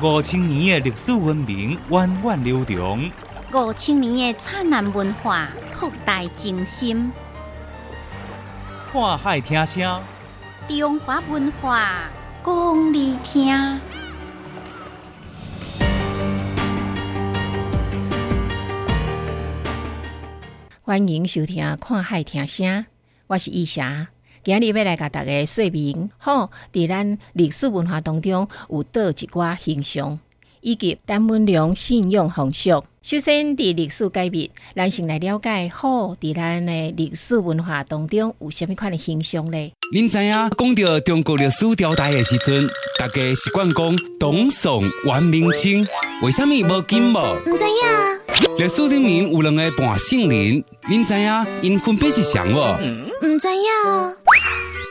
五千年的历史文明源远流长，五千年的灿烂文化博大精深。看海听声，中华文化讲你听。欢迎收听《看海听声》，我是易霞。今日要来甲大家说明，好，伫咱历史文化当中有倒一寡形象，以及单文良信用方式。首先，伫历史界面，咱先来了解好，伫咱的历史文化当中有虾米款的形象咧？您知影讲到中国历史朝代的时阵，大家习惯讲东宋、元、明、清，为什么无金无？唔知影。历史里面有两个半圣人，您知影因分别是谁无？唔知影。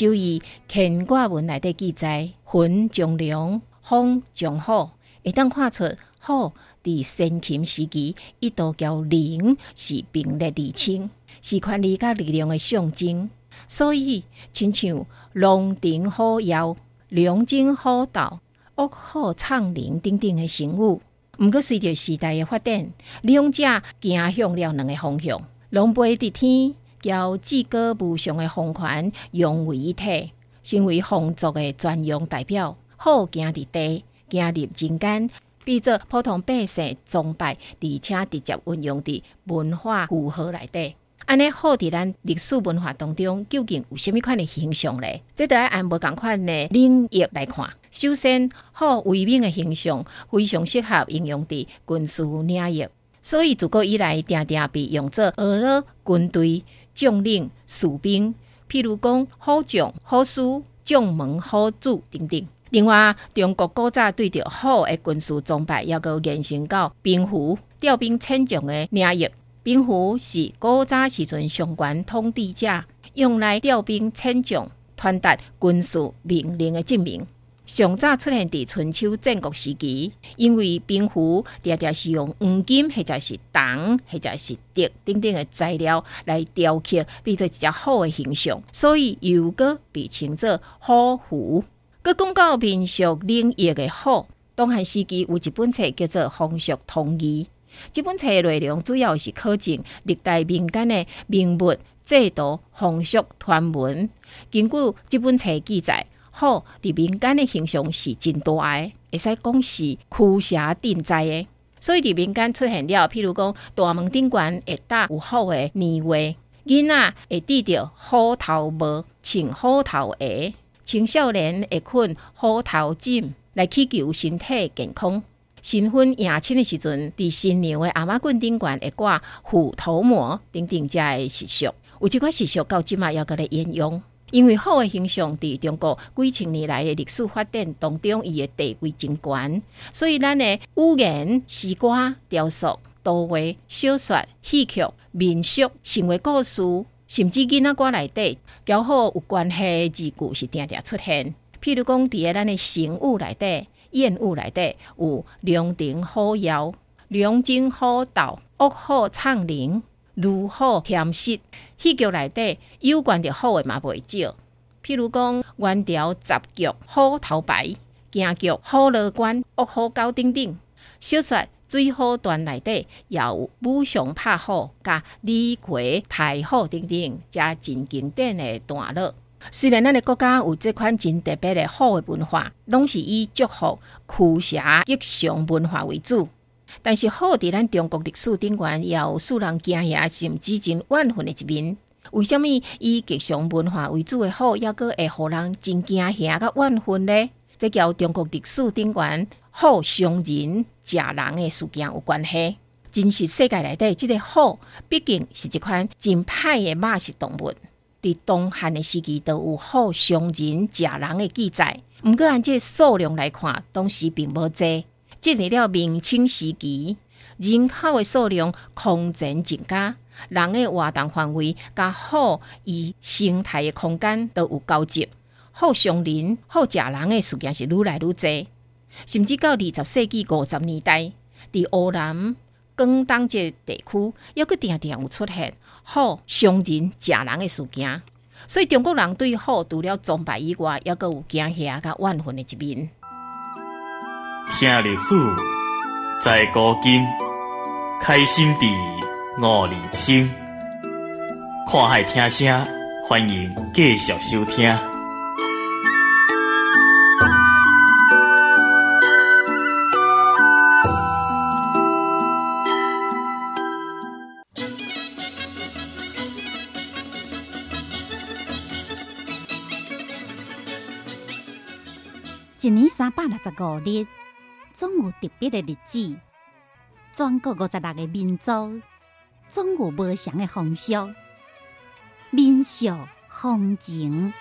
就以乾卦文内底记载，云将龙，风将虎，会当看出虎伫先秦时期一度交灵是并列而称，是权力甲力量的象征。所以，亲像龙腾虎腰、龙争虎斗、恶虎苍灵等等的成语。毋过，随着时代的发展，两者行向了两个方向，龙飞伫天。交至高无上的皇权融为一体，成为皇族的专用代表。好行伫地，行入人间，比作普通百姓崇拜，而且直接运用伫文化符号内底。安尼好伫咱历史文化当中，究竟有虾米款的形象咧？这得按无共款的领域来看。首先，好威名的形象非常适合应用伫军事领域，所以自古以来，定定被用作俄罗军队。将领、士兵，譬如讲虎将、虎师、将门、虎主等等。另外，中国古早对着好的军事装备，也个延伸到兵符、调兵遣将的领域。兵符是古早时阵上官统治者用来调兵遣将、传达军事命令的证明。上早出现伫春秋战国时期，因为兵符常常是用黄金或者是铜或者是铁等等的材料来雕刻，变做一只虎的形象，所以又个被称作虎符。佮讲到民俗领域的虎，东汉时期有一本册叫做《风俗通义》，这本册内容主要是考证历代民间的名物、制度、风俗、传闻。根据这本册记载。好，伫民间的形象是真大诶，会使讲是驱邪定灾诶。所以伫民间出现了，譬如讲大门顶悬会搭有虎诶年画，囡仔会戴着虎头帽、穿虎头鞋，青少年会困虎头枕来祈求身体健康。新婚迎亲的时阵，伫新娘的阿妈棍顶悬会挂虎头帽等等遮诶习俗，有即款习俗到即嘛要搁咧沿用。因为虎的形象伫中国几千年来的历史发展当中，伊的地位真悬，所以咱的语言、诗歌、雕塑、图画、小说、戏曲、民俗、成为故事，甚至囡仔歌内底，交好有关系字句是定定出现。譬如讲，伫个咱的成语内底、谚语内底，有龙腾虎跃、龙争虎斗、恶虎苍灵。如虎添实，戏剧内底有关着虎的嘛袂少。譬如讲元朝杂剧《虎头牌》，京剧《虎乐关》、《恶虎高等等。小说《水浒传》内底也有武松拍虎、甲李逵抬虎等等，加真经典的段落。虽然咱的国家有这款真特别的虎的文化，拢是以祝福、驱邪、吉祥文化为主。但是好伫咱中国历史顶悬，也有使人惊吓甚至真万分的一面。为什么以吉祥文化为主的好，抑个会互人真惊吓甲万分呢？这交中国历史顶悬好伤人、食人的事件有关系。真实世界内底，即个好毕竟是一款真歹的肉食动物。伫东汉的时期，都有好伤人、食人的记载。毋过按这数量来看，当时并无多。进入了明清时期，人口的数量空前增加，人的活动范围甲好与生态的空间都有交集，好相邻、好食人的事件是愈来愈多，甚至到二十世纪五十年代，伫湖南、广东这地区，抑个定定有出现好伤人、食人的事件。所以中国人对好除了崇拜以外，抑个有惊吓甲怨恨的一面。听历史，在古今，开心地悟人生。看海听声，欢迎继续收听。一年三百六十五日，总有特别的日子。全国五十六个民族，总有不同的风俗、民俗、风情。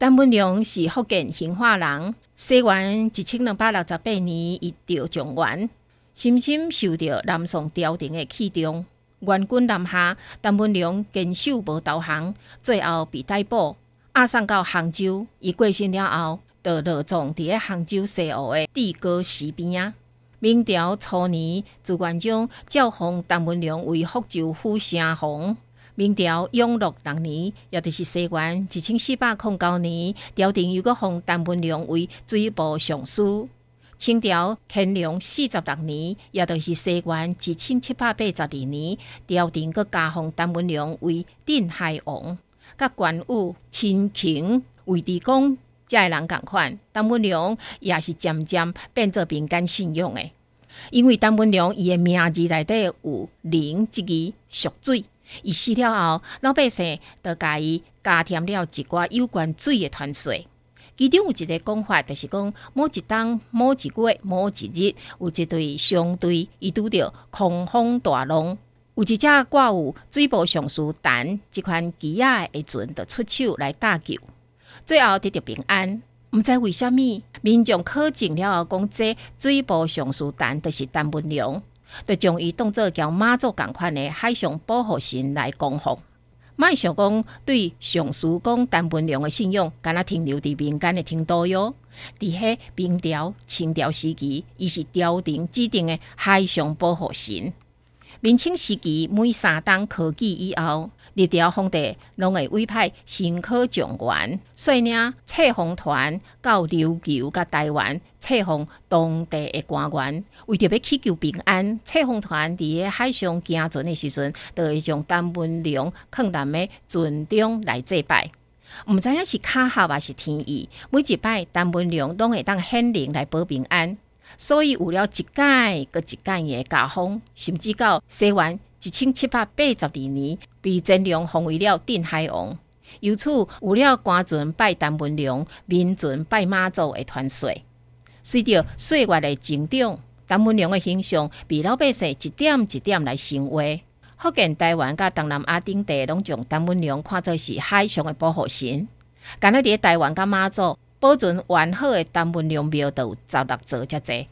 陈文良是福建兴化人，西元一千两百六十八年一调状元，深深受到南宋朝廷的器重。元军南下，陈文龙坚守无投降，最后被逮捕，押送到杭州。伊过身了后，就落葬伫杭州西湖的地高寺边啊。明朝初年，朱元璋诏封陈文龙为福州府城隍。明朝永乐六年，也就是西元一千四百零九年，朝廷又搁封陈文龙为水部尚书。清朝乾隆四十六年，也就是西元一千七百八十二年，朝廷阁加封陈文良为镇海王。甲关羽、秦琼、魏地公这个人共款，陈文良也是渐渐变做民间信仰的。因为陈文良伊的名字内底有“灵”即字，属水。伊死了后，老百姓就甲伊加添了一寡有关水的传说。其中有一个讲法，就是讲某一当、某一月、某一日，有一对相对伊拄着狂风大浪，有一只挂有水部尚书陈即款旗仔的船，就出手来搭救，最后得到平安。毋知为虾米，民众考证了后讲，这水部尚书陈就是陈文良。就将伊当做交妈祖共款的海上保护神来供奉。卖想讲对上书讲陈文良的信用，敢若停留伫民间的程度哟。伫迄明朝、清朝时期，伊是朝廷指定的海上保护神。明清时期，每三当科举以后，历朝皇帝拢会委派新科状元，率领册封团到琉球甲台湾册封当地的官员。为着要祈求平安，册封团伫咧海上行船的时阵，就会将陈文良放在船中来祭拜。毋知影是巧合还是天意，每一摆陈文良拢会当显灵来保平安。所以有了一届搁一届嘅加封，甚至到西元一千七百八十二年，被真良封为了镇海王。由此有了官船拜陈文龙、民船拜妈祖的传说。随着岁月的增长，陈文龙的形象被老百姓一点一点来深化。福建、台湾甲东南亚等地拢将陈文龙看作是海上的保护神。敢若伫台湾甲妈祖。保存完好的陈文良庙都有十六座遮济。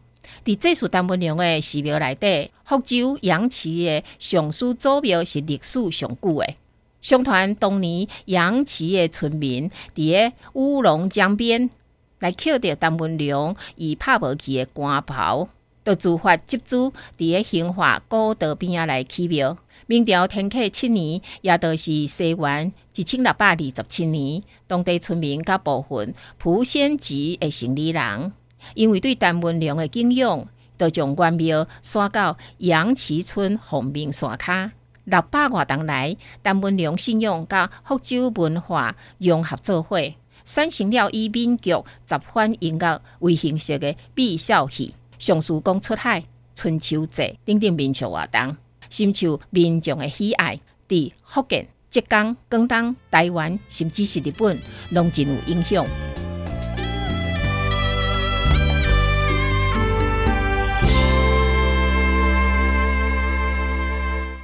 伫这处陈文良的寺庙内底，福州杨池的上书祖庙是历史上久的。相传当年杨池的村民伫咧乌龙江边来捡到陈文良已拍无去的官袍，就自发集资伫咧兴化古道边仔来起庙。明朝天启七年，也就是西元一千六百二十七年，当地村民甲部分普仙籍的城里人，因为对陈文良的敬仰，就将官庙刷到杨池村凤鸣山卡。六百外年来，陈文良信仰甲福州文化融合做伙，产生了以闽剧、杂反音乐为形式的毕孝戏、上书公出海、春秋节等等民俗活动。深受民众的喜爱，伫福建、浙江、广东、台湾，甚至是日本，拢真有影响。